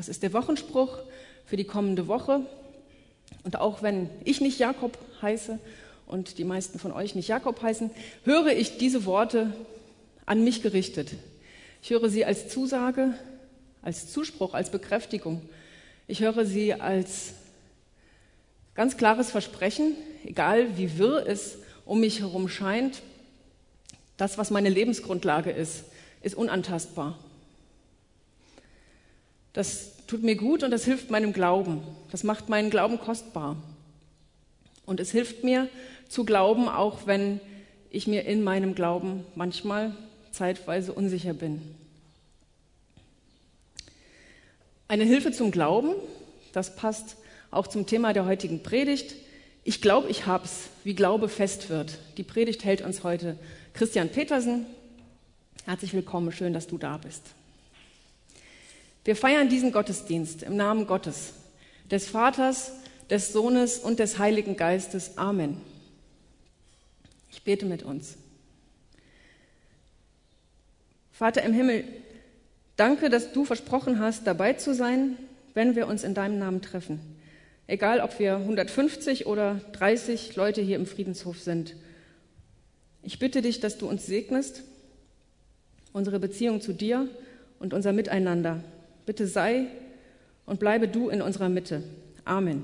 Das ist der Wochenspruch für die kommende Woche. Und auch wenn ich nicht Jakob heiße und die meisten von euch nicht Jakob heißen, höre ich diese Worte an mich gerichtet. Ich höre sie als Zusage, als Zuspruch, als Bekräftigung. Ich höre sie als ganz klares Versprechen, egal wie wirr es um mich herum scheint, das, was meine Lebensgrundlage ist, ist unantastbar. Das tut mir gut und das hilft meinem Glauben. Das macht meinen Glauben kostbar. Und es hilft mir zu glauben, auch wenn ich mir in meinem Glauben manchmal zeitweise unsicher bin. Eine Hilfe zum Glauben, das passt auch zum Thema der heutigen Predigt. Ich glaube, ich hab's, wie Glaube fest wird. Die Predigt hält uns heute Christian Petersen. Herzlich willkommen, schön, dass du da bist. Wir feiern diesen Gottesdienst im Namen Gottes, des Vaters, des Sohnes und des Heiligen Geistes. Amen. Ich bete mit uns. Vater im Himmel, danke, dass du versprochen hast, dabei zu sein, wenn wir uns in deinem Namen treffen. Egal, ob wir 150 oder 30 Leute hier im Friedenshof sind. Ich bitte dich, dass du uns segnest, unsere Beziehung zu dir und unser Miteinander. Bitte sei und bleibe du in unserer Mitte. Amen.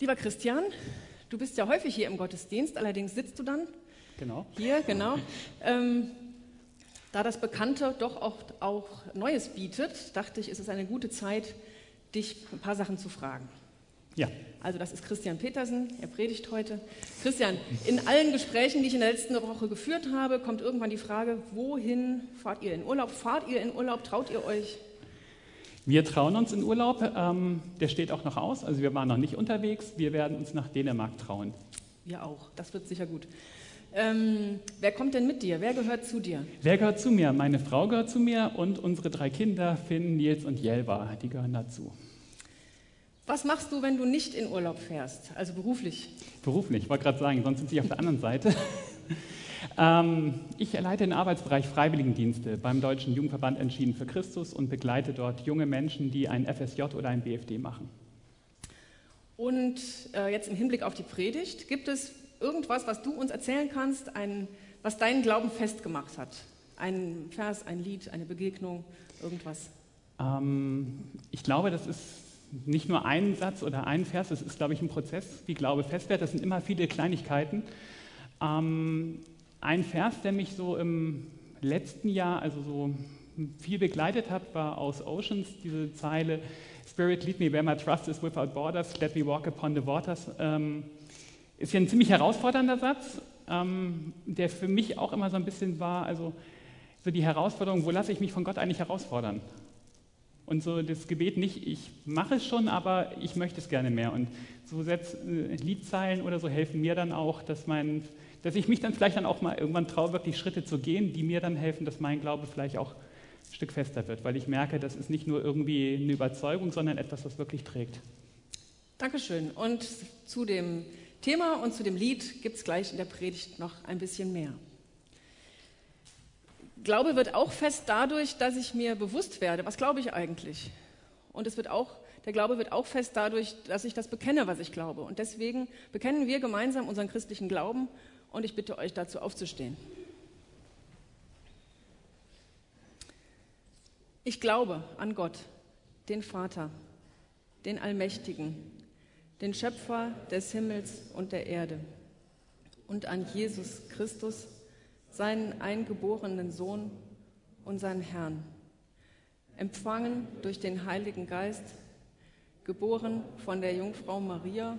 Lieber Christian, du bist ja häufig hier im Gottesdienst, allerdings sitzt du dann Genau. hier, genau. Ähm, da das Bekannte doch auch, auch Neues bietet, dachte ich, ist es eine gute Zeit, dich ein paar Sachen zu fragen. Ja. Also das ist Christian Petersen, er predigt heute. Christian, in allen Gesprächen, die ich in der letzten Woche geführt habe, kommt irgendwann die Frage, wohin fahrt ihr in Urlaub? Fahrt ihr in Urlaub? Traut ihr euch? Wir trauen uns in Urlaub. Ähm, der steht auch noch aus. Also wir waren noch nicht unterwegs. Wir werden uns nach Dänemark trauen. Wir auch, das wird sicher gut. Ähm, wer kommt denn mit dir? Wer gehört zu dir? Wer gehört zu mir? Meine Frau gehört zu mir und unsere drei Kinder, Finn, Nils und Jelva, die gehören dazu. Was machst du, wenn du nicht in Urlaub fährst, also beruflich? Beruflich, ich wollte gerade sagen, sonst sind sie auf der anderen Seite. ähm, ich leite den Arbeitsbereich Freiwilligendienste beim Deutschen Jugendverband Entschieden für Christus und begleite dort junge Menschen, die ein FSJ oder ein BFD machen. Und äh, jetzt im Hinblick auf die Predigt, gibt es irgendwas, was du uns erzählen kannst, ein, was deinen Glauben festgemacht hat? Ein Vers, ein Lied, eine Begegnung, irgendwas? Ähm, ich glaube, das ist nicht nur ein Satz oder ein Vers, es ist, glaube ich, ein Prozess, wie Glaube fest wird. Das sind immer viele Kleinigkeiten. Ähm, ein Vers, der mich so im letzten Jahr, also so viel begleitet hat, war aus Oceans, diese Zeile, Spirit lead me where my trust is without borders, let me walk upon the waters. Ähm, ist ja ein ziemlich herausfordernder Satz, ähm, der für mich auch immer so ein bisschen war, also so die Herausforderung, wo lasse ich mich von Gott eigentlich herausfordern? Und so das Gebet nicht, ich mache es schon, aber ich möchte es gerne mehr. Und so Sätze, äh, Liedzeilen oder so helfen mir dann auch, dass, mein, dass ich mich dann vielleicht dann auch mal irgendwann traue, wirklich Schritte zu gehen, die mir dann helfen, dass mein Glaube vielleicht auch ein Stück fester wird, weil ich merke, das ist nicht nur irgendwie eine Überzeugung, sondern etwas, was wirklich trägt. Dankeschön. Und zu dem Thema und zu dem Lied gibt es gleich in der Predigt noch ein bisschen mehr. Glaube wird auch fest dadurch, dass ich mir bewusst werde, was glaube ich eigentlich? Und es wird auch, der Glaube wird auch fest dadurch, dass ich das bekenne, was ich glaube. Und deswegen bekennen wir gemeinsam unseren christlichen Glauben und ich bitte euch dazu aufzustehen. Ich glaube an Gott, den Vater, den Allmächtigen, den Schöpfer des Himmels und der Erde und an Jesus Christus, seinen eingeborenen Sohn, unseren Herrn, empfangen durch den Heiligen Geist, geboren von der Jungfrau Maria,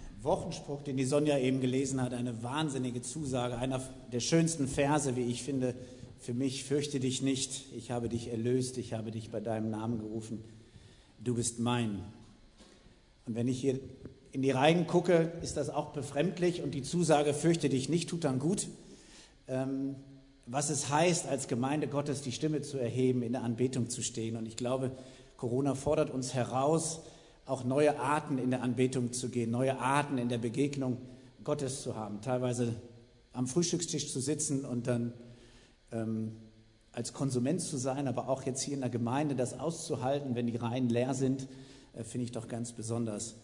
Wochenspruch, den die Sonja eben gelesen hat, eine wahnsinnige Zusage, einer der schönsten Verse, wie ich finde, für mich, fürchte dich nicht, ich habe dich erlöst, ich habe dich bei deinem Namen gerufen, du bist mein. Und wenn ich hier in die Reihen gucke, ist das auch befremdlich und die Zusage, fürchte dich nicht, tut dann gut. Ähm, was es heißt, als Gemeinde Gottes die Stimme zu erheben, in der Anbetung zu stehen. Und ich glaube, Corona fordert uns heraus, auch neue Arten in der Anbetung zu gehen, neue Arten in der Begegnung Gottes zu haben. Teilweise am Frühstückstisch zu sitzen und dann ähm, als Konsument zu sein, aber auch jetzt hier in der Gemeinde das auszuhalten, wenn die Reihen leer sind, äh, finde ich doch ganz besonders.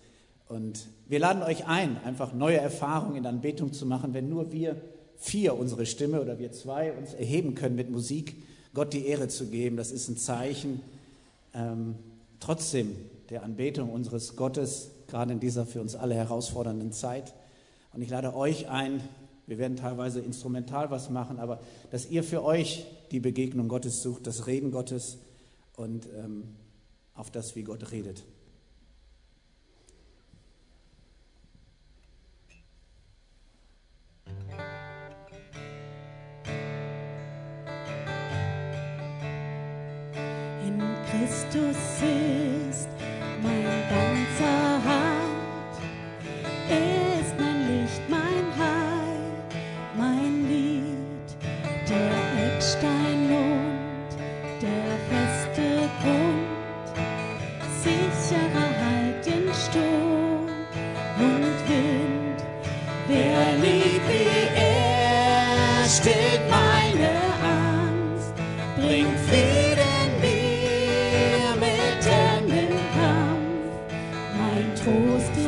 Und wir laden euch ein, einfach neue Erfahrungen in der Anbetung zu machen, wenn nur wir vier unsere Stimme oder wir zwei uns erheben können mit Musik, Gott die Ehre zu geben. Das ist ein Zeichen. Ähm, trotzdem der Anbetung unseres Gottes, gerade in dieser für uns alle herausfordernden Zeit. Und ich lade euch ein, wir werden teilweise instrumental was machen, aber dass ihr für euch die Begegnung Gottes sucht, das Reden Gottes und ähm, auf das, wie Gott redet. Christus full steam.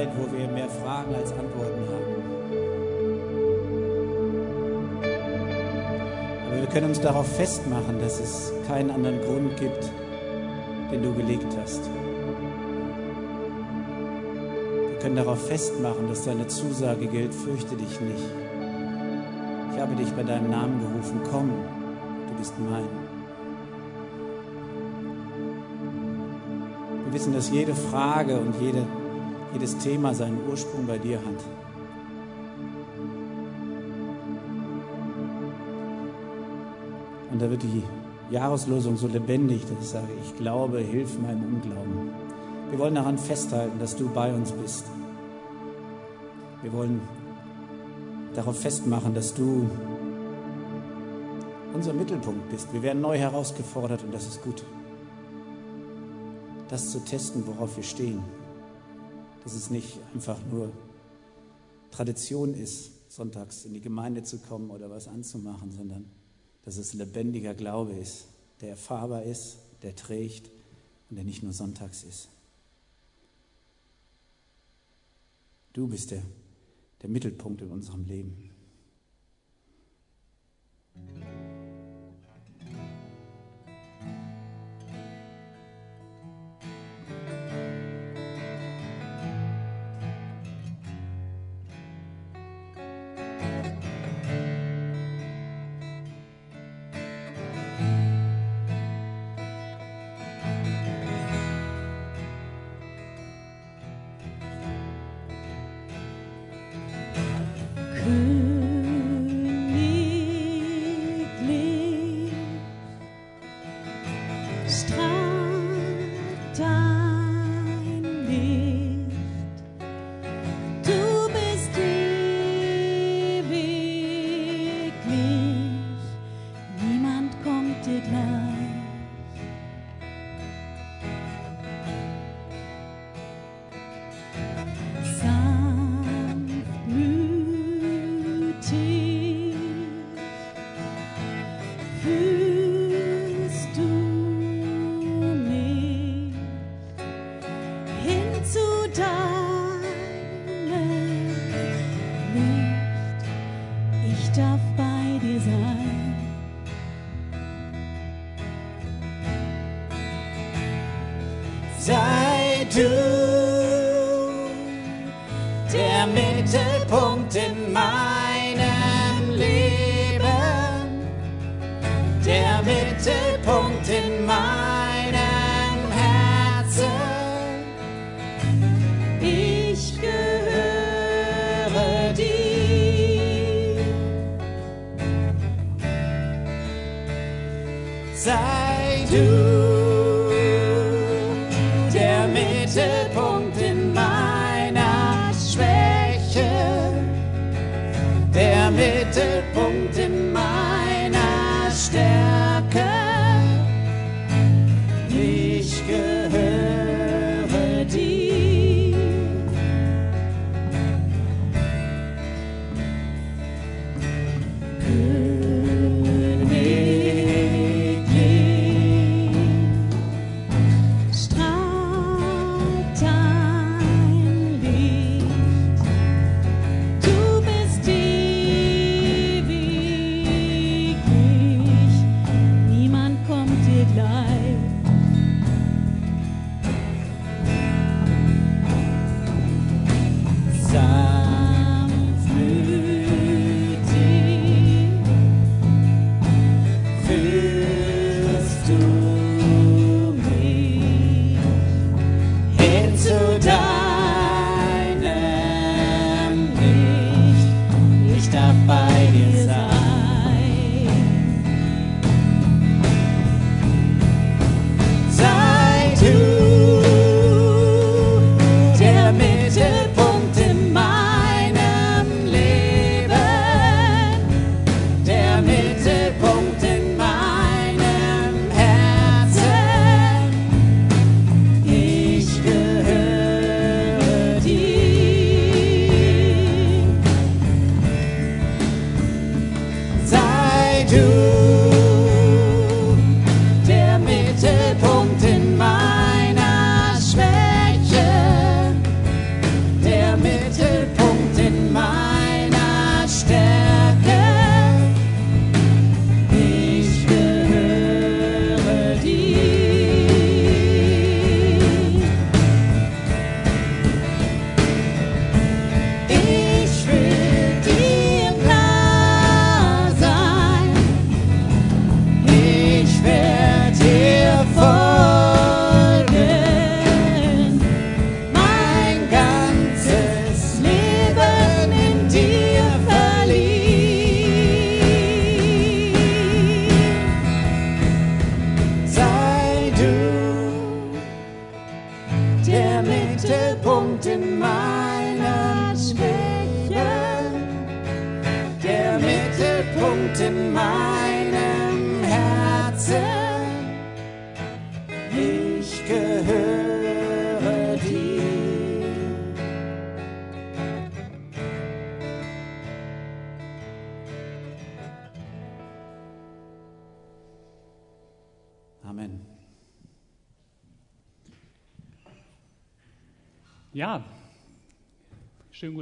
Zeit, wo wir mehr Fragen als Antworten haben. Aber wir können uns darauf festmachen, dass es keinen anderen Grund gibt, den du gelegt hast. Wir können darauf festmachen, dass deine Zusage gilt, fürchte dich nicht. Ich habe dich bei deinem Namen gerufen, komm, du bist mein. Wir wissen, dass jede Frage und jede, jedes Thema seinen Ursprung bei dir hat. Und da wird die Jahreslosung so lebendig, dass ich sage, ich glaube, hilf meinem Unglauben. Wir wollen daran festhalten, dass du bei uns bist. Wir wollen darauf festmachen, dass du unser Mittelpunkt bist. Wir werden neu herausgefordert und das ist gut. Das zu testen, worauf wir stehen. Dass es nicht einfach nur Tradition ist, sonntags in die Gemeinde zu kommen oder was anzumachen, sondern dass es lebendiger Glaube ist, der erfahrbar ist, der trägt und der nicht nur sonntags ist. Du bist der, der Mittelpunkt in unserem Leben.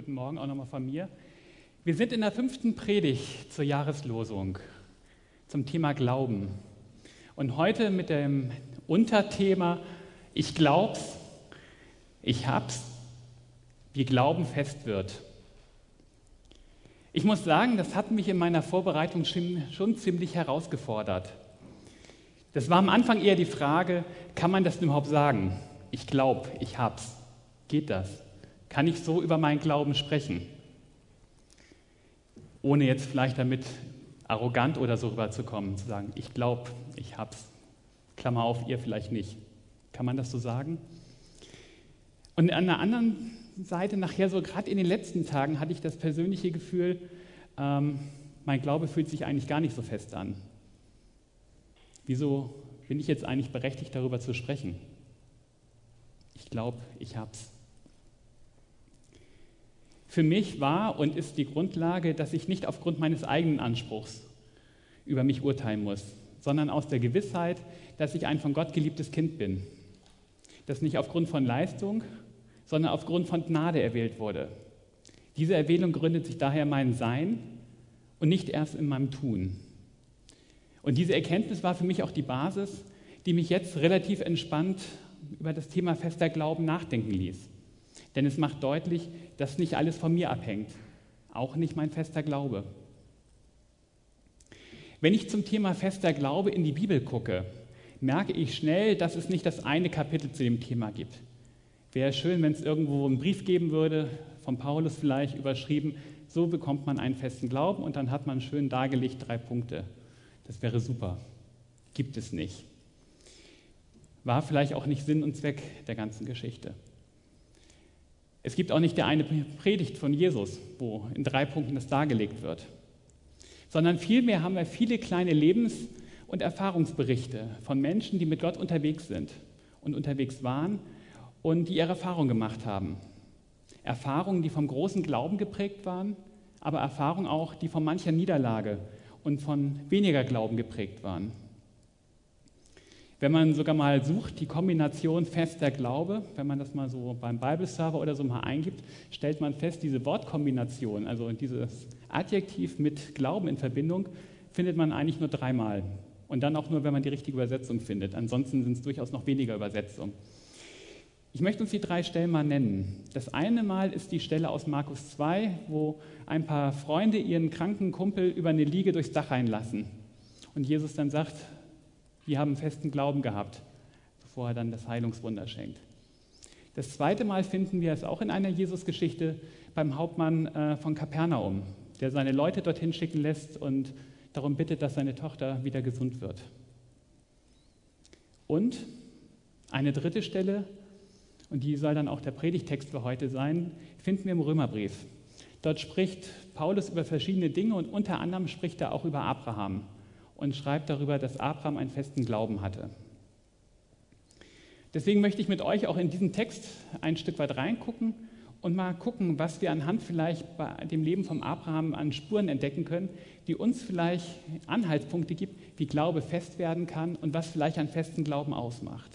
Guten Morgen auch nochmal von mir. Wir sind in der fünften Predigt zur Jahreslosung zum Thema Glauben. Und heute mit dem Unterthema Ich glaub's, ich hab's, wie Glauben fest wird. Ich muss sagen, das hat mich in meiner Vorbereitung schon, ziemlich herausgefordert. Das war am Anfang eher die Frage, kann man das denn überhaupt sagen? Ich glaube, ich hab's. Geht das? Kann ich so über meinen Glauben sprechen? Ohne jetzt vielleicht damit arrogant oder so rüberzukommen, zu sagen, ich glaube, ich hab's. Klammer auf, ihr vielleicht nicht. Kann man das so sagen? Und an der anderen Seite, nachher so gerade in den letzten Tagen, hatte ich das persönliche Gefühl, ähm, mein Glaube fühlt sich eigentlich gar nicht so fest an. Wieso bin ich jetzt eigentlich berechtigt, darüber zu sprechen? Ich glaube, ich hab's. Für mich war und ist die Grundlage, dass ich nicht aufgrund meines eigenen Anspruchs über mich urteilen muss, sondern aus der Gewissheit, dass ich ein von Gott geliebtes Kind bin. Das nicht aufgrund von Leistung, sondern aufgrund von Gnade erwählt wurde. Diese Erwählung gründet sich daher in meinem Sein und nicht erst in meinem Tun. Und diese Erkenntnis war für mich auch die Basis, die mich jetzt relativ entspannt über das Thema fester Glauben nachdenken ließ. Denn es macht deutlich, dass nicht alles von mir abhängt, auch nicht mein fester Glaube. Wenn ich zum Thema fester Glaube in die Bibel gucke, merke ich schnell, dass es nicht das eine Kapitel zu dem Thema gibt. Wäre schön, wenn es irgendwo einen Brief geben würde, von Paulus vielleicht überschrieben, so bekommt man einen festen Glauben und dann hat man schön dargelegt drei Punkte. Das wäre super. Gibt es nicht. War vielleicht auch nicht Sinn und Zweck der ganzen Geschichte. Es gibt auch nicht der eine Predigt von Jesus, wo in drei Punkten das dargelegt wird, sondern vielmehr haben wir viele kleine Lebens- und Erfahrungsberichte von Menschen, die mit Gott unterwegs sind und unterwegs waren und die ihre Erfahrungen gemacht haben. Erfahrungen, die vom großen Glauben geprägt waren, aber Erfahrungen auch, die von mancher Niederlage und von weniger Glauben geprägt waren. Wenn man sogar mal sucht, die Kombination fester Glaube, wenn man das mal so beim Bible-Server oder so mal eingibt, stellt man fest, diese Wortkombination, also dieses Adjektiv mit Glauben in Verbindung, findet man eigentlich nur dreimal. Und dann auch nur, wenn man die richtige Übersetzung findet. Ansonsten sind es durchaus noch weniger Übersetzungen. Ich möchte uns die drei Stellen mal nennen. Das eine Mal ist die Stelle aus Markus 2, wo ein paar Freunde ihren kranken Kumpel über eine Liege durchs Dach reinlassen. Und Jesus dann sagt, die haben festen Glauben gehabt, bevor er dann das Heilungswunder schenkt. Das zweite Mal finden wir es auch in einer Jesusgeschichte beim Hauptmann äh, von Kapernaum, der seine Leute dorthin schicken lässt und darum bittet, dass seine Tochter wieder gesund wird. Und eine dritte Stelle, und die soll dann auch der Predigtext für heute sein, finden wir im Römerbrief. Dort spricht Paulus über verschiedene Dinge und unter anderem spricht er auch über Abraham und schreibt darüber, dass Abraham einen festen Glauben hatte. Deswegen möchte ich mit euch auch in diesen Text ein Stück weit reingucken und mal gucken, was wir anhand vielleicht bei dem Leben von Abraham an Spuren entdecken können, die uns vielleicht Anhaltspunkte gibt, wie Glaube fest werden kann und was vielleicht einen festen Glauben ausmacht.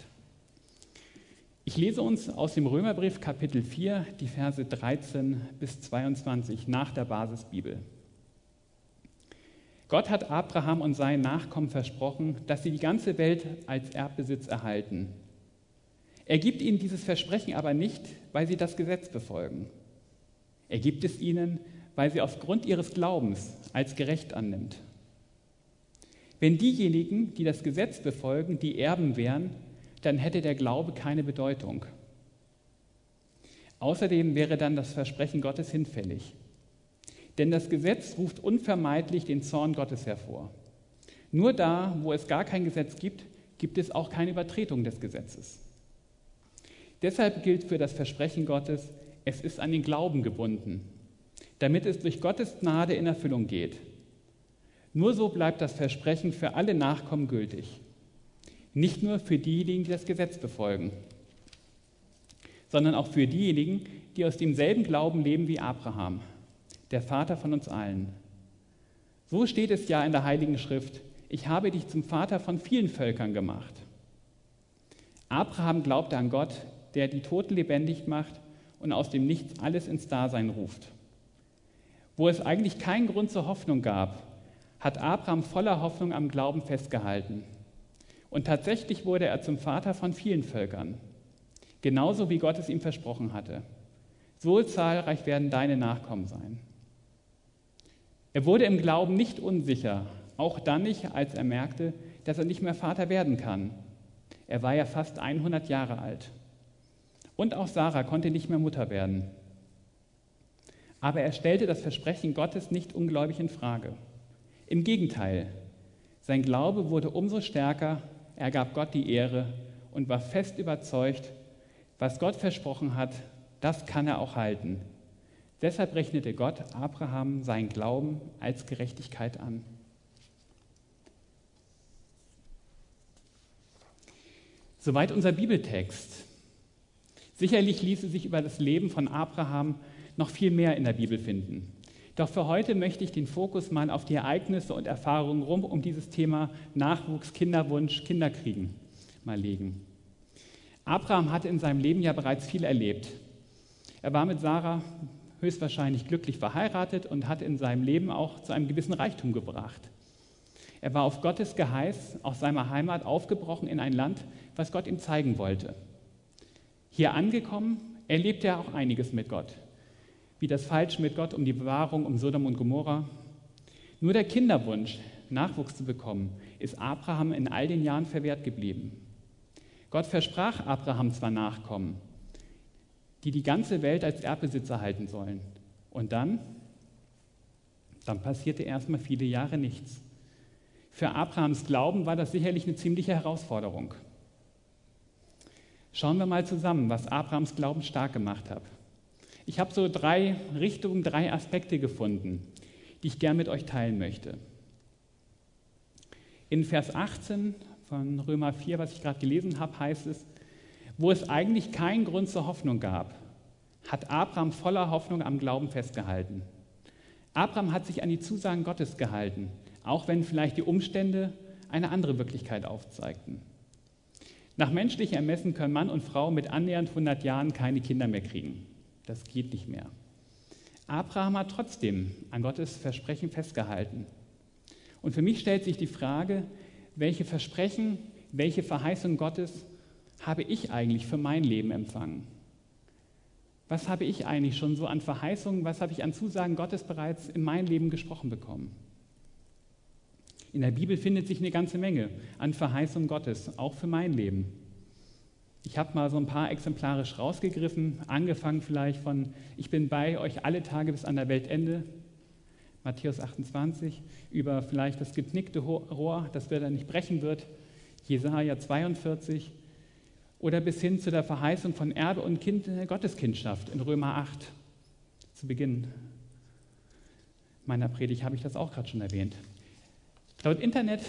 Ich lese uns aus dem Römerbrief Kapitel 4 die Verse 13 bis 22 nach der Basisbibel. Gott hat Abraham und seinen Nachkommen versprochen, dass sie die ganze Welt als Erbbesitz erhalten. Er gibt ihnen dieses Versprechen aber nicht, weil sie das Gesetz befolgen. Er gibt es ihnen, weil sie aufgrund ihres Glaubens als gerecht annimmt. Wenn diejenigen, die das Gesetz befolgen, die Erben wären, dann hätte der Glaube keine Bedeutung. Außerdem wäre dann das Versprechen Gottes hinfällig. Denn das Gesetz ruft unvermeidlich den Zorn Gottes hervor. Nur da, wo es gar kein Gesetz gibt, gibt es auch keine Übertretung des Gesetzes. Deshalb gilt für das Versprechen Gottes, es ist an den Glauben gebunden, damit es durch Gottes Gnade in Erfüllung geht. Nur so bleibt das Versprechen für alle Nachkommen gültig. Nicht nur für diejenigen, die das Gesetz befolgen, sondern auch für diejenigen, die aus demselben Glauben leben wie Abraham, der Vater von uns allen. So steht es ja in der Heiligen Schrift, ich habe dich zum Vater von vielen Völkern gemacht. Abraham glaubte an Gott, der die Toten lebendig macht und aus dem Nichts alles ins Dasein ruft. Wo es eigentlich keinen Grund zur Hoffnung gab, hat Abraham voller Hoffnung am Glauben festgehalten. Und tatsächlich wurde er zum Vater von vielen Völkern, genauso wie Gott es ihm versprochen hatte. So zahlreich werden deine Nachkommen sein. Er wurde im Glauben nicht unsicher, auch dann nicht, als er merkte, dass er nicht mehr Vater werden kann. Er war ja fast 100 Jahre alt. Und auch Sarah konnte nicht mehr Mutter werden. Aber er stellte das Versprechen Gottes nicht ungläubig in Frage. Im Gegenteil, sein Glaube wurde umso stärker, er gab Gott die Ehre und war fest überzeugt, was Gott versprochen hat, das kann er auch halten. Deshalb rechnete Gott Abraham seinen Glauben als Gerechtigkeit an. Soweit unser Bibeltext. Sicherlich ließe sich über das Leben von Abraham noch viel mehr in der Bibel finden. Doch für heute möchte ich den Fokus mal auf die Ereignisse und Erfahrungen rum um dieses Thema Nachwuchs, Kinderwunsch, Kinderkriegen mal legen. Abraham hatte in seinem Leben ja bereits viel erlebt. Er war mit Sarah höchstwahrscheinlich glücklich verheiratet und hat in seinem Leben auch zu einem gewissen Reichtum gebracht. Er war auf Gottes Geheiß aus seiner Heimat aufgebrochen in ein Land, was Gott ihm zeigen wollte. Hier angekommen, erlebte er auch einiges mit Gott wie das Falsch mit Gott um die Bewahrung um Sodom und Gomorra. Nur der Kinderwunsch, Nachwuchs zu bekommen, ist Abraham in all den Jahren verwehrt geblieben. Gott versprach Abraham zwar Nachkommen, die die ganze Welt als Erbbesitzer halten sollen. Und dann? Dann passierte erstmal viele Jahre nichts. Für Abrahams Glauben war das sicherlich eine ziemliche Herausforderung. Schauen wir mal zusammen, was Abrahams Glauben stark gemacht hat. Ich habe so drei Richtungen, drei Aspekte gefunden, die ich gern mit euch teilen möchte. In Vers 18 von Römer 4, was ich gerade gelesen habe, heißt es, wo es eigentlich keinen Grund zur Hoffnung gab, hat Abraham voller Hoffnung am Glauben festgehalten. Abraham hat sich an die Zusagen Gottes gehalten, auch wenn vielleicht die Umstände eine andere Wirklichkeit aufzeigten. Nach menschlichem Ermessen können Mann und Frau mit annähernd 100 Jahren keine Kinder mehr kriegen. Das geht nicht mehr. Abraham hat trotzdem an Gottes Versprechen festgehalten. Und für mich stellt sich die Frage, welche Versprechen, welche Verheißung Gottes habe ich eigentlich für mein Leben empfangen? Was habe ich eigentlich schon so an Verheißungen, was habe ich an Zusagen Gottes bereits in mein Leben gesprochen bekommen? In der Bibel findet sich eine ganze Menge an Verheißungen Gottes, auch für mein Leben. Ich habe mal so ein paar exemplarisch rausgegriffen, angefangen vielleicht von, ich bin bei euch alle Tage bis an der Weltende, Matthäus 28, über vielleicht das geknickte Rohr, das dann nicht brechen wird, Jesaja 42, oder bis hin zu der Verheißung von Erbe und kind, Gotteskindschaft in Römer 8. Zu Beginn meiner Predigt habe ich das auch gerade schon erwähnt. Laut Internet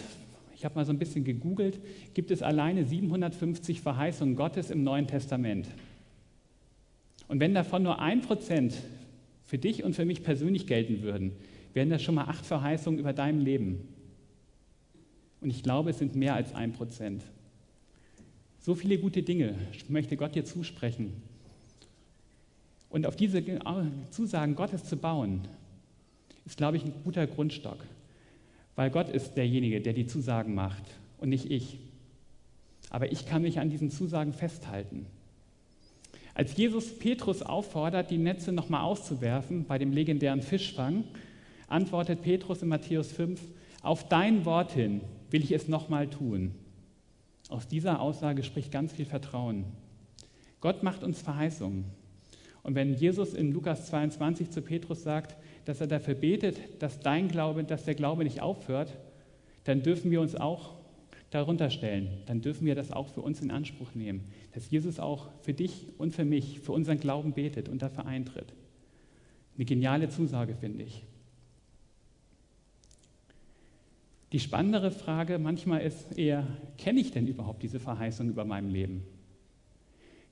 ich habe mal so ein bisschen gegoogelt, gibt es alleine 750 Verheißungen Gottes im Neuen Testament. Und wenn davon nur ein Prozent für dich und für mich persönlich gelten würden, wären das schon mal acht Verheißungen über deinem Leben. Und ich glaube, es sind mehr als ein Prozent. So viele gute Dinge möchte Gott dir zusprechen. Und auf diese Zusagen Gottes zu bauen, ist, glaube ich, ein guter Grundstock. Weil Gott ist derjenige, der die Zusagen macht und nicht ich. Aber ich kann mich an diesen Zusagen festhalten. Als Jesus Petrus auffordert, die Netze nochmal auszuwerfen bei dem legendären Fischfang, antwortet Petrus in Matthäus 5, auf dein Wort hin will ich es nochmal tun. Aus dieser Aussage spricht ganz viel Vertrauen. Gott macht uns Verheißungen. Und wenn Jesus in Lukas 22 zu Petrus sagt, dass er dafür betet, dass dein Glaube, dass der Glaube nicht aufhört, dann dürfen wir uns auch darunter stellen. Dann dürfen wir das auch für uns in Anspruch nehmen, dass Jesus auch für dich und für mich, für unseren Glauben betet und dafür eintritt. Eine geniale Zusage, finde ich. Die spannendere Frage manchmal ist eher, kenne ich denn überhaupt diese Verheißung über meinem Leben?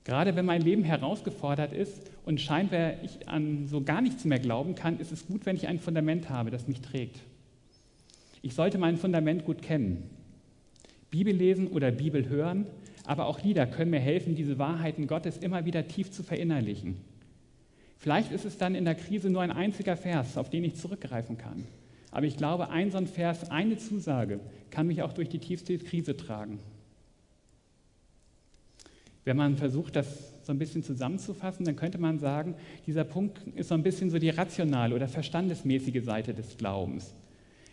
Gerade wenn mein Leben herausgefordert ist und scheinbar ich an so gar nichts mehr glauben kann, ist es gut, wenn ich ein Fundament habe, das mich trägt. Ich sollte mein Fundament gut kennen. Bibel lesen oder Bibel hören, aber auch Lieder können mir helfen, diese Wahrheiten Gottes immer wieder tief zu verinnerlichen. Vielleicht ist es dann in der Krise nur ein einziger Vers, auf den ich zurückgreifen kann. Aber ich glaube, ein so ein Vers, eine Zusage kann mich auch durch die tiefste Krise tragen. Wenn man versucht, das so ein bisschen zusammenzufassen, dann könnte man sagen, dieser Punkt ist so ein bisschen so die rationale oder verstandesmäßige Seite des Glaubens.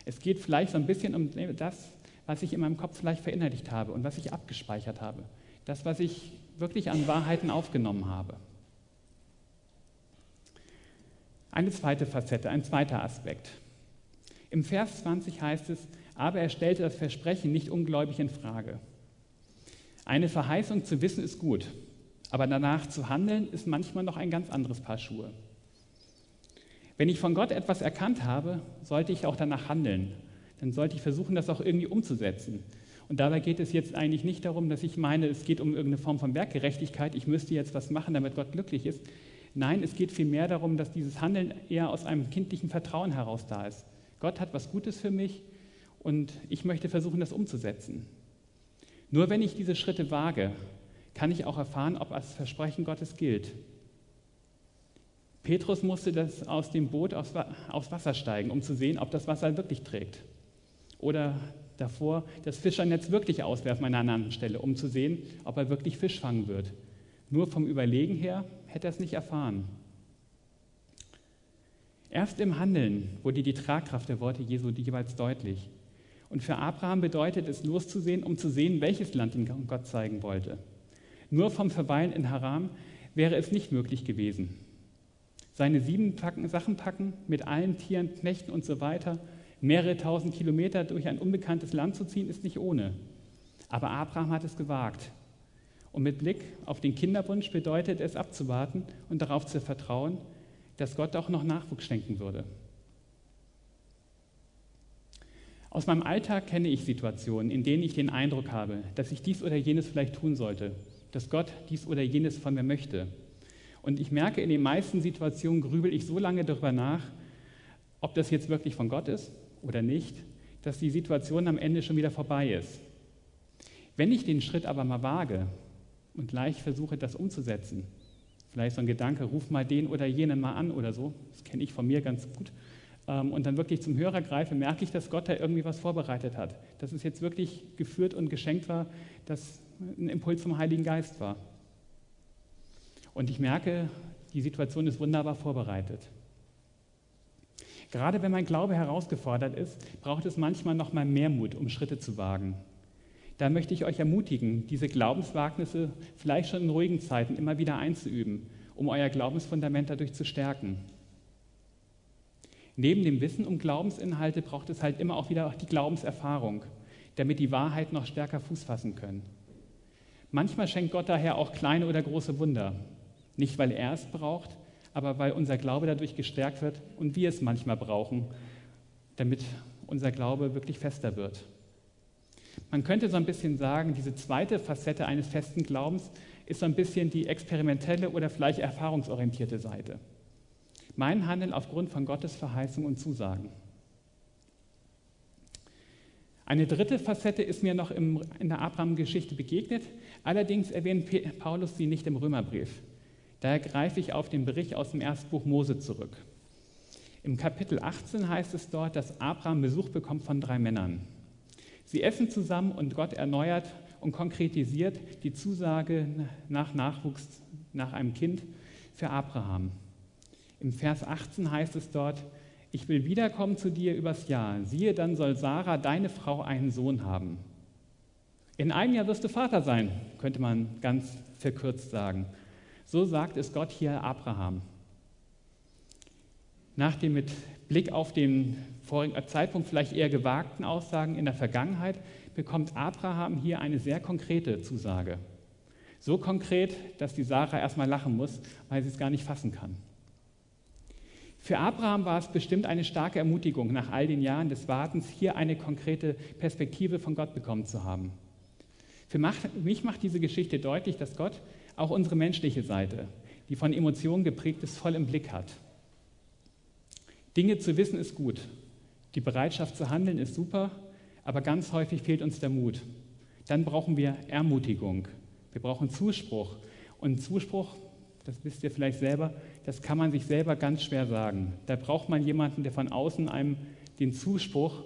Es geht vielleicht so ein bisschen um das, was ich in meinem Kopf vielleicht verinnerlicht habe und was ich abgespeichert habe. Das, was ich wirklich an Wahrheiten aufgenommen habe. Eine zweite Facette, ein zweiter Aspekt. Im Vers 20 heißt es, aber er stellte das Versprechen nicht ungläubig in Frage. Eine Verheißung zu wissen ist gut, aber danach zu handeln ist manchmal noch ein ganz anderes Paar Schuhe. Wenn ich von Gott etwas erkannt habe, sollte ich auch danach handeln. Dann sollte ich versuchen, das auch irgendwie umzusetzen. Und dabei geht es jetzt eigentlich nicht darum, dass ich meine, es geht um irgendeine Form von Werkgerechtigkeit, ich müsste jetzt was machen, damit Gott glücklich ist. Nein, es geht vielmehr darum, dass dieses Handeln eher aus einem kindlichen Vertrauen heraus da ist. Gott hat was Gutes für mich und ich möchte versuchen, das umzusetzen. Nur wenn ich diese Schritte wage, kann ich auch erfahren, ob das Versprechen Gottes gilt. Petrus musste das aus dem Boot aufs, Wasser steigen, um zu sehen, ob das Wasser wirklich trägt. Oder davor das Fischernetz wirklich auswerfen an einer anderen Stelle, um zu sehen, ob er wirklich Fisch fangen wird. Nur vom Überlegen her hätte er es nicht erfahren. Erst im Handeln wurde die Tragkraft der Worte Jesu jeweils deutlich. Und für Abraham bedeutet es loszusehen, um zu sehen, welches Land ihm Gott zeigen wollte. Nur vom Verweilen in Haram wäre es nicht möglich gewesen. Seine sieben packen, Sachen packen, mit allen Tieren, Knechten und so weiter, mehrere tausend Kilometer durch ein unbekanntes Land zu ziehen, ist nicht ohne. Aber Abraham hat es gewagt. Und mit Blick auf den Kinderwunsch bedeutet es abzuwarten und darauf zu vertrauen, dass Gott auch noch Nachwuchs schenken würde. Aus meinem Alltag kenne ich Situationen, in denen ich den Eindruck habe, dass ich dies oder jenes vielleicht tun sollte, dass Gott dies oder jenes von mir möchte. Und ich merke, in den meisten Situationen grübel ich so lange darüber nach, ob das jetzt wirklich von Gott ist oder nicht, dass die Situation am Ende schon wieder vorbei ist. Wenn ich den Schritt aber mal wage und gleich versuche, das umzusetzen, vielleicht so ein Gedanke, ruf mal den oder jenen mal an oder so, das kenne ich von mir ganz gut, ähm, und dann wirklich zum Hörer greife, merke ich, dass Gott da irgendwie was vorbereitet hat. Dass es jetzt wirklich geführt und geschenkt war, dass ein Impuls vom Heiligen Geist war. Und ich merke, die Situation ist wunderbar vorbereitet. Gerade wenn mein Glaube herausgefordert ist, braucht es manchmal noch mal mehr Mut, um Schritte zu wagen. Da möchte ich euch ermutigen, diese Glaubenswagnisse vielleicht schon in ruhigen Zeiten immer wieder einzuüben, um euer Glaubensfundament dadurch zu stärken neben dem Wissen um Glaubensinhalte braucht es halt immer auch wieder die Glaubenserfahrung, damit die Wahrheit noch stärker Fuß fassen können. Manchmal schenkt Gott daher auch kleine oder große Wunder. Nicht, weil er es braucht, aber weil unser Glaube dadurch gestärkt wird und wir es manchmal brauchen, damit unser Glaube wirklich fester wird. Man könnte so ein bisschen sagen, diese zweite Facette eines festen Glaubens ist so ein bisschen die experimentelle oder vielleicht erfahrungsorientierte Seite. Mein Handeln aufgrund von Gottes Verheißung und Zusagen. Eine dritte Facette ist mir noch in der Abraham-Geschichte begegnet. Allerdings erwähnt Paulus sie nicht im Römerbrief. Daher greife ich auf den Bericht aus dem ersten Buch Mose zurück. Im Kapitel 18 heißt es dort, dass Abraham Besuch bekommt von drei Männern. Sie essen zusammen und Gott erneuert und konkretisiert die Zusage nach Nachwuchs, nach einem Kind für Abraham. Im Vers 18 heißt es dort, ich will wiederkommen zu dir übers Jahr. Siehe, dann soll Sarah, deine Frau, einen Sohn haben. In einem Jahr wirst du Vater sein, könnte man ganz verkürzt sagen. So sagt es Gott hier Abraham. Nach dem mit Blick auf den vorigen Zeitpunkt vielleicht eher gewagten Aussagen in der Vergangenheit bekommt Abraham hier eine sehr konkrete Zusage. So konkret, dass die Sarah erstmal lachen muss, weil sie es gar nicht fassen kann. Für Abraham war es bestimmt eine starke Ermutigung, nach all den Jahren des Wartens hier eine konkrete Perspektive von Gott bekommen zu haben. Für mich macht diese Geschichte deutlich, dass Gott auch unsere menschliche Seite, die von Emotionen geprägt ist, voll im Blick hat. Dinge zu wissen ist gut. Die Bereitschaft zu handeln ist super, aber ganz häufig fehlt uns der Mut. Dann brauchen wir Ermutigung. Wir brauchen Zuspruch. Und Zuspruch, das wisst ihr vielleicht selber, das kann man sich selber ganz schwer sagen. Da braucht man jemanden, der von außen einem den Zuspruch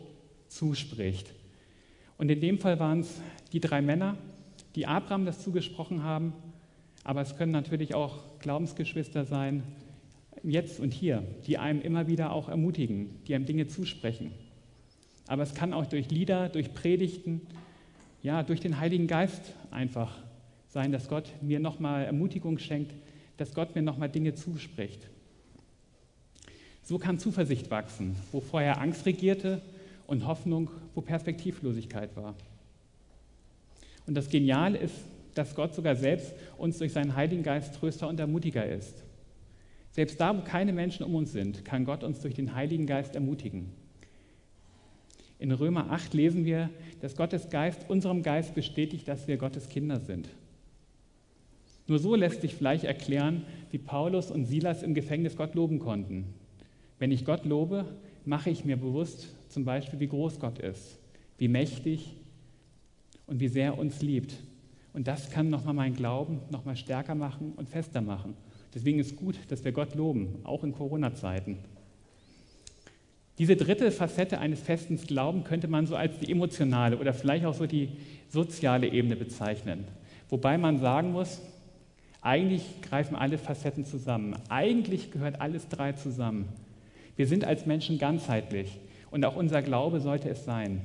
zuspricht. Und in dem Fall waren es die drei Männer, die Abraham das zugesprochen haben, aber es können natürlich auch Glaubensgeschwister sein, jetzt und hier, die einem immer wieder auch ermutigen, die einem Dinge zusprechen. Aber es kann auch durch Lieder, durch Predigten, ja, durch den Heiligen Geist einfach sein, dass Gott mir nochmal Ermutigung schenkt, dass Gott mir nochmal Dinge zuspricht. So kann Zuversicht wachsen, wo vorher Angst regierte und Hoffnung, wo Perspektivlosigkeit war. Und das Geniale ist, dass Gott sogar selbst uns durch seinen Heiligen Geist Tröster und Ermutiger ist. Selbst da, wo keine Menschen um uns sind, kann Gott uns durch den Heiligen Geist ermutigen. In Römer 8 lesen wir, dass Gottes Geist unserem Geist bestätigt, dass wir Gottes Kinder sind. Nur so lässt sich vielleicht erklären, wie Paulus und Silas im Gefängnis Gott loben konnten. Wenn ich Gott lobe, mache ich mir bewusst zum Beispiel, wie groß Gott ist, wie mächtig und wie sehr er uns liebt. Und das kann nochmal meinen Glauben nochmal stärker machen und fester machen. Deswegen ist gut, dass wir Gott loben, auch in Corona-Zeiten. Diese dritte Facette eines festen Glaubens könnte man so als die emotionale oder vielleicht auch so die soziale Ebene bezeichnen. Wobei man sagen muss, eigentlich greifen alle Facetten zusammen. Eigentlich gehört alles drei zusammen. Wir sind als Menschen ganzheitlich und auch unser Glaube sollte es sein.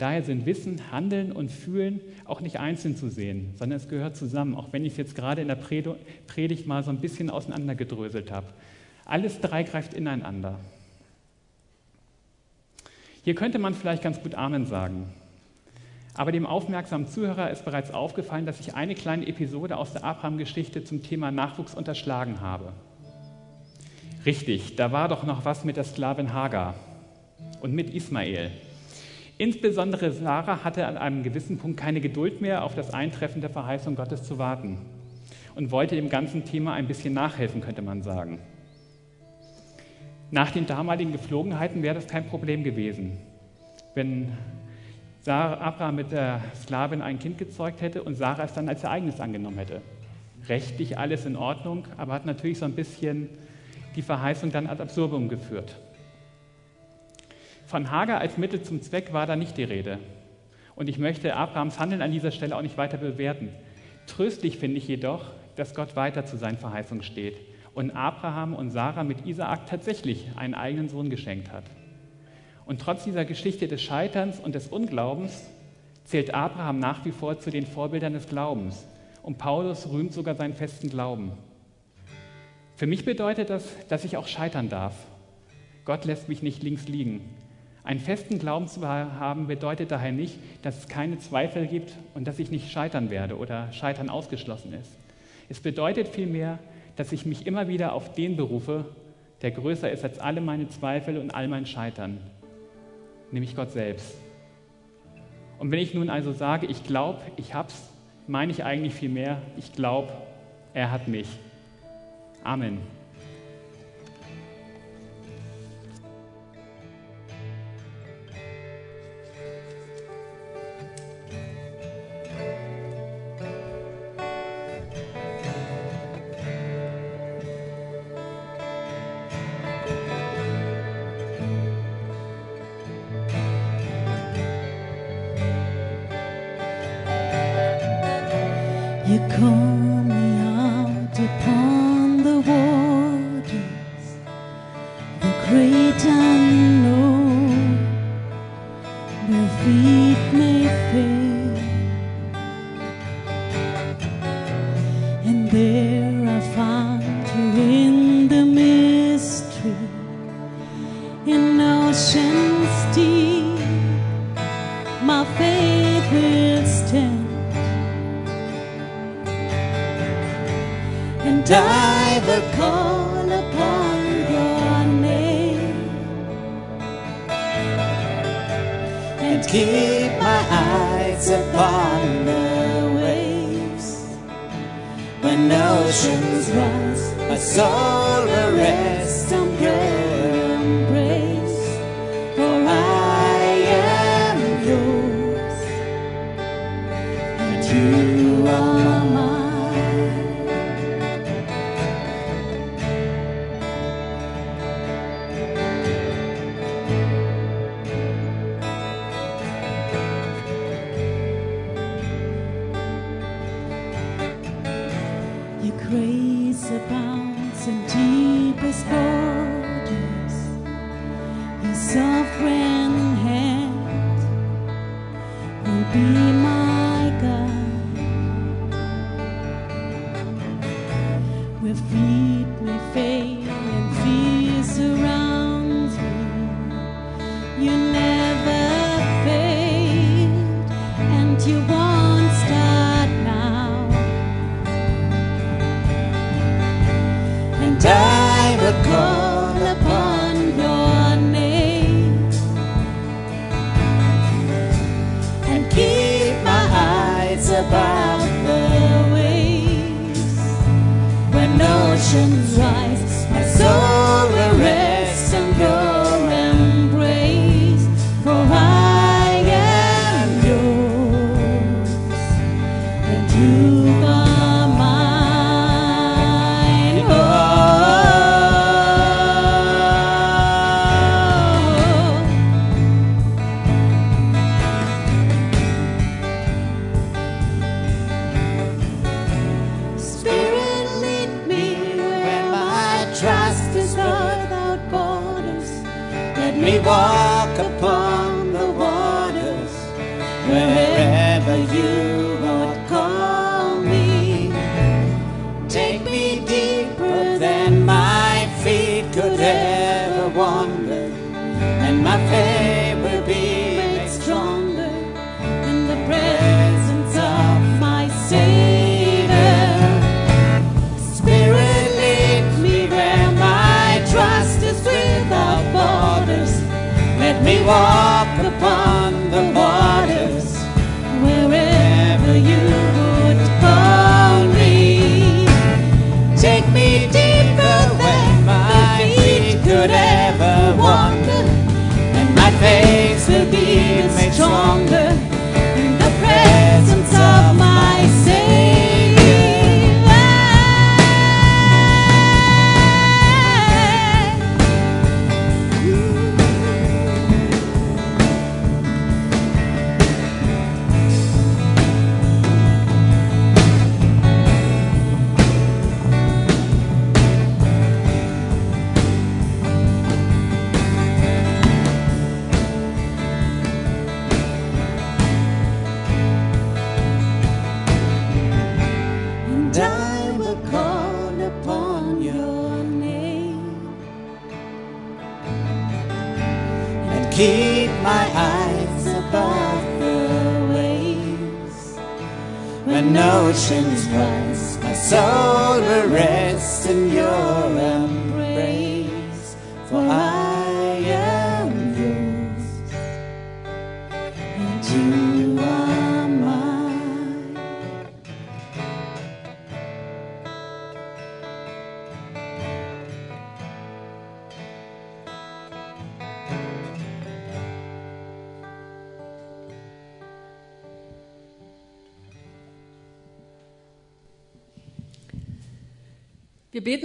Daher sind Wissen, Handeln und Fühlen auch nicht einzeln zu sehen, sondern es gehört zusammen, auch wenn ich es jetzt gerade in der Predigt mal so ein bisschen auseinandergedröselt habe. Alles drei greift ineinander. Hier könnte man vielleicht ganz gut Amen sagen. Aber dem aufmerksamen Zuhörer ist bereits aufgefallen, dass ich eine kleine Episode aus der Abraham-Geschichte zum Thema Nachwuchs unterschlagen habe. Richtig, da war doch noch was mit der Sklavin Hagar und mit Ismael. Insbesondere Sarah hatte an einem gewissen Punkt keine Geduld mehr, auf das Eintreffen der Verheißung Gottes zu warten und wollte dem ganzen Thema ein bisschen nachhelfen, könnte man sagen. Nach den damaligen Geflogenheiten wäre das kein Problem gewesen. Wenn Sarah, Abraham mit der Sklavin ein Kind gezeugt hätte und Sarah es dann als ihr eigenes angenommen hätte. Rechtlich alles in Ordnung, aber hat natürlich so ein bisschen die Verheißung dann ad absurdum geführt. Von Hagar als Mittel zum Zweck war da nicht die Rede. Und ich möchte Abrahams Handeln an dieser Stelle auch nicht weiter bewerten. Tröstlich finde ich jedoch, dass Gott weiter zu seinen Verheißungen steht und Abraham und Sarah mit Isaak tatsächlich einen eigenen Sohn geschenkt hat. Und trotz dieser Geschichte des Scheiterns und des Unglaubens zählt Abraham nach wie vor zu den Vorbildern des Glaubens. Und Paulus rühmt sogar seinen festen Glauben. Für mich bedeutet das, dass ich auch scheitern darf. Gott lässt mich nicht links liegen. Einen festen Glauben zu haben bedeutet daher nicht, dass es keine Zweifel gibt und dass ich nicht scheitern werde oder Scheitern ausgeschlossen ist. Es bedeutet vielmehr, dass ich mich immer wieder auf den berufe, der größer ist als alle meine Zweifel und all mein Scheitern, nämlich Gott selbst. Und wenn ich nun also sage, ich glaube, ich hab's, meine ich eigentlich vielmehr, ich glaube, er hat mich. Amen.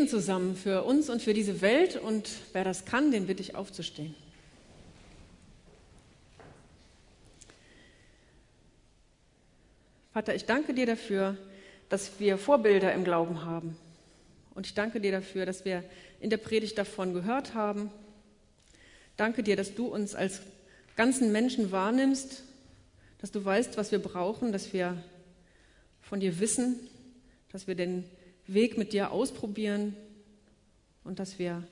Beten zusammen für uns und für diese Welt und wer das kann, den bitte ich aufzustehen. Vater, ich danke dir dafür, dass wir Vorbilder im Glauben haben. Und ich danke dir dafür, dass wir in der Predigt davon gehört haben. Danke dir, dass du uns als ganzen Menschen wahrnimmst, dass du weißt, was wir brauchen, dass wir von dir wissen, dass wir den Weg mit dir ausprobieren und dass wir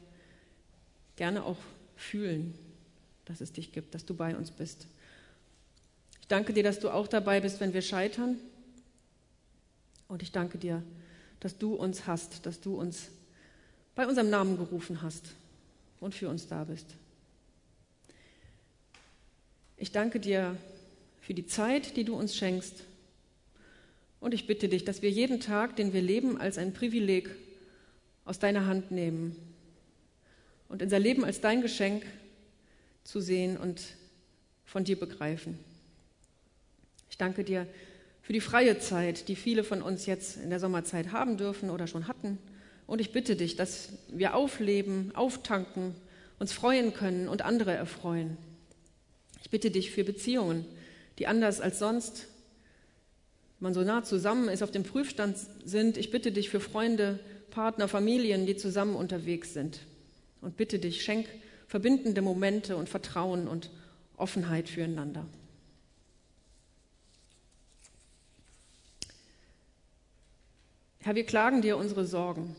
gerne auch fühlen, dass es dich gibt, dass du bei uns bist. Ich danke dir, dass du auch dabei bist, wenn wir scheitern. Und ich danke dir, dass du uns hast, dass du uns bei unserem Namen gerufen hast und für uns da bist. Ich danke dir für die Zeit, die du uns schenkst. Und ich bitte dich, dass wir jeden Tag, den wir leben, als ein Privileg aus deiner Hand nehmen und unser Leben als dein Geschenk zu sehen und von dir begreifen. Ich danke dir für die freie Zeit, die viele von uns jetzt in der Sommerzeit haben dürfen oder schon hatten. Und ich bitte dich, dass wir aufleben, auftanken, uns freuen können und andere erfreuen. Ich bitte dich für Beziehungen, die anders als sonst man so nah zusammen ist, auf dem Prüfstand sind. Ich bitte dich für Freunde, Partner, Familien, die zusammen unterwegs sind. Und bitte dich, schenk verbindende Momente und Vertrauen und Offenheit füreinander. Herr, wir klagen dir unsere Sorgen.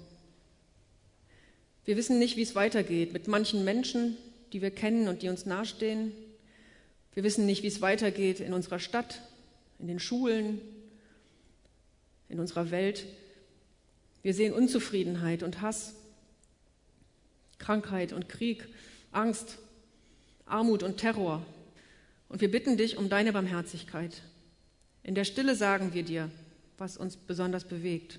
Wir wissen nicht, wie es weitergeht mit manchen Menschen, die wir kennen und die uns nahestehen. Wir wissen nicht, wie es weitergeht in unserer Stadt, in den Schulen, in unserer Welt. Wir sehen Unzufriedenheit und Hass, Krankheit und Krieg, Angst, Armut und Terror. Und wir bitten dich um deine Barmherzigkeit. In der Stille sagen wir dir, was uns besonders bewegt.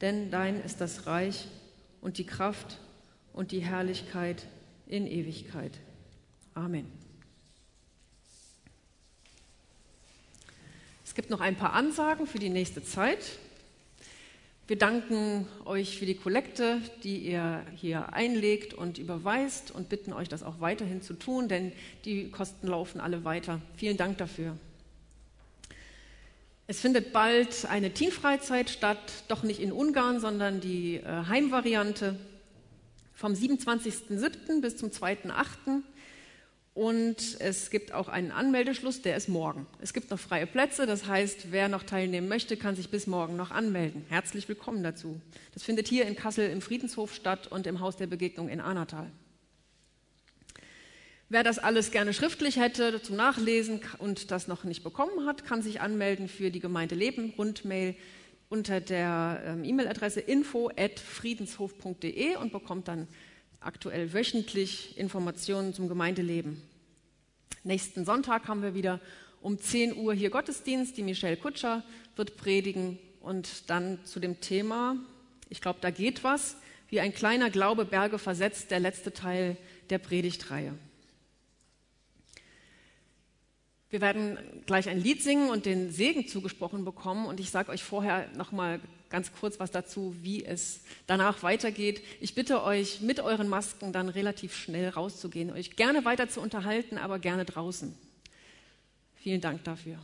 denn dein ist das Reich und die Kraft und die Herrlichkeit in Ewigkeit. Amen. Es gibt noch ein paar Ansagen für die nächste Zeit. Wir danken euch für die Kollekte, die ihr hier einlegt und überweist und bitten euch, das auch weiterhin zu tun, denn die Kosten laufen alle weiter. Vielen Dank dafür. Es findet bald eine Teamfreizeit statt, doch nicht in Ungarn, sondern die äh, Heimvariante vom 27.07. bis zum 2.08. Und es gibt auch einen Anmeldeschluss, der ist morgen. Es gibt noch freie Plätze, das heißt, wer noch teilnehmen möchte, kann sich bis morgen noch anmelden. Herzlich willkommen dazu. Das findet hier in Kassel im Friedenshof statt und im Haus der Begegnung in Arnatal. Wer das alles gerne schriftlich hätte zum Nachlesen und das noch nicht bekommen hat, kann sich anmelden für die Gemeinde Leben Rundmail unter der ähm, E-Mail-Adresse info@friedenshof.de und bekommt dann aktuell wöchentlich Informationen zum Gemeindeleben. Nächsten Sonntag haben wir wieder um 10 Uhr hier Gottesdienst. Die Michelle Kutscher wird predigen und dann zu dem Thema, ich glaube, da geht was, wie ein kleiner Glaube Berge versetzt, der letzte Teil der Predigtreihe. Wir werden gleich ein Lied singen und den Segen zugesprochen bekommen. Und ich sage euch vorher noch mal ganz kurz was dazu, wie es danach weitergeht. Ich bitte euch, mit euren Masken dann relativ schnell rauszugehen, euch gerne weiter zu unterhalten, aber gerne draußen. Vielen Dank dafür.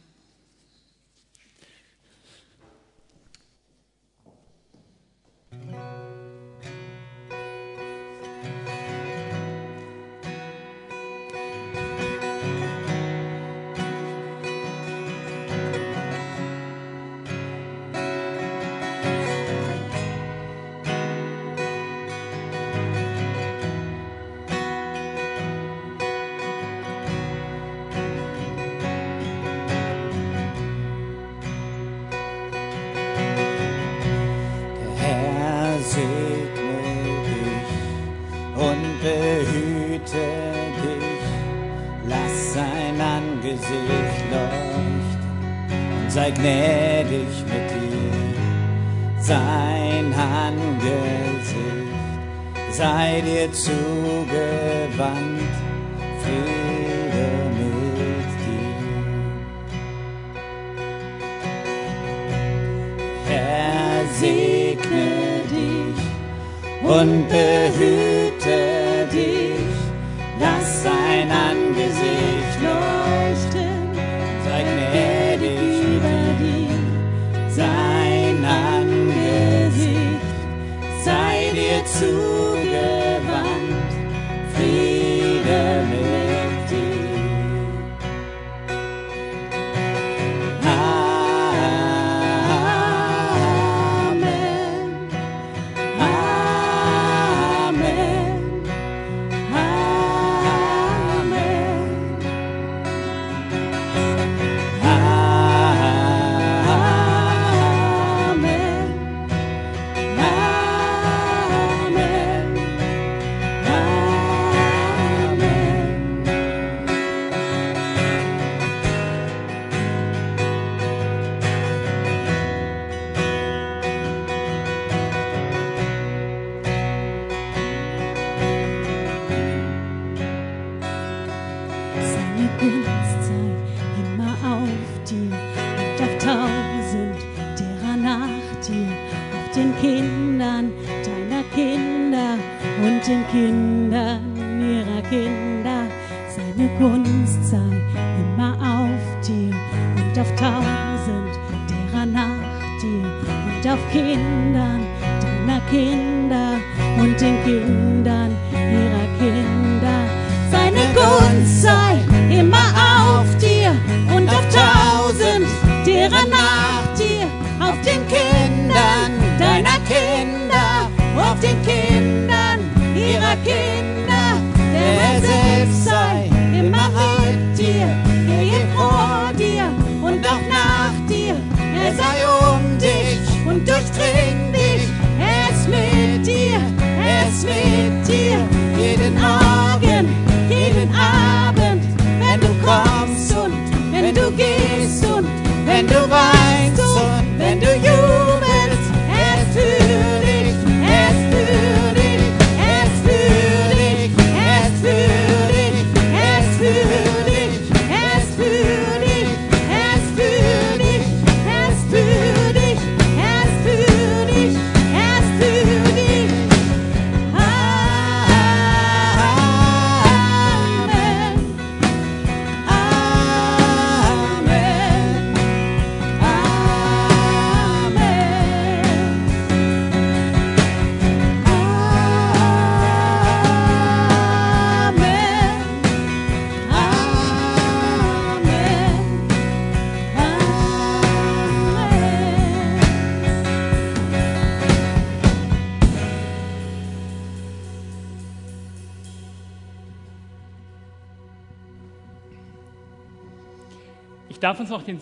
sei gnädig mit dir. Sein Angesicht sei dir zugewandt, Friede mit dir. Herr, segne dich und behüte dich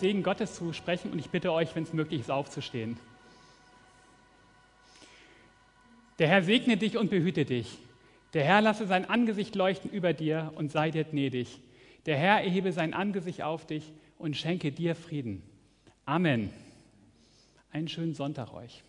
Segen Gottes zu sprechen und ich bitte euch, wenn es möglich ist, aufzustehen. Der Herr segne dich und behüte dich. Der Herr lasse sein Angesicht leuchten über dir und sei dir gnädig. Der Herr erhebe sein Angesicht auf dich und schenke dir Frieden. Amen. Einen schönen Sonntag euch.